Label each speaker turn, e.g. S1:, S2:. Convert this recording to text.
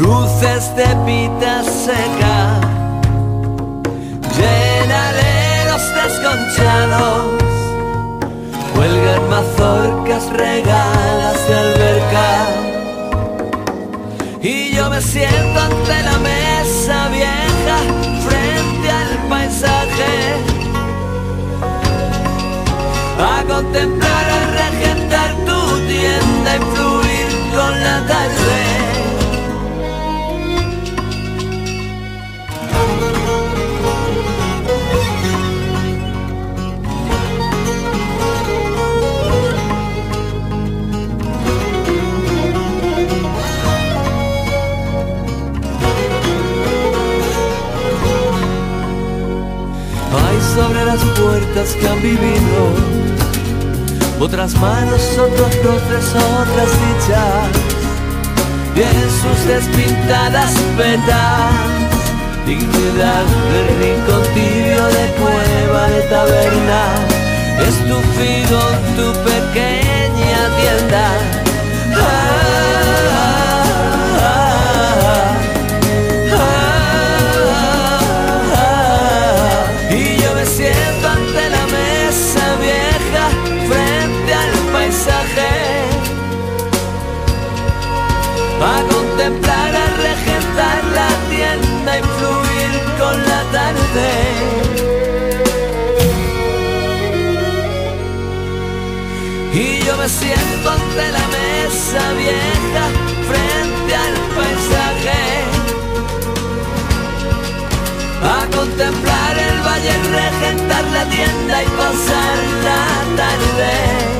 S1: cruces de pita seca, llenaleros desconchados, cuelgan mazorcas regalas de alberca. Y yo me siento ante la mesa vieja, frente al paisaje, a contemplar, a regentar tu tienda y fluir con la tarde. Las puertas que han vivido otras manos, otros roces, otras dichas en sus despintadas petas dignidad de rincón tibio de cueva de taberna estufido en tu pequeña tienda siento ante la mesa vieja frente al paisaje a contemplar el valle, regentar la tienda y pasar la tarde.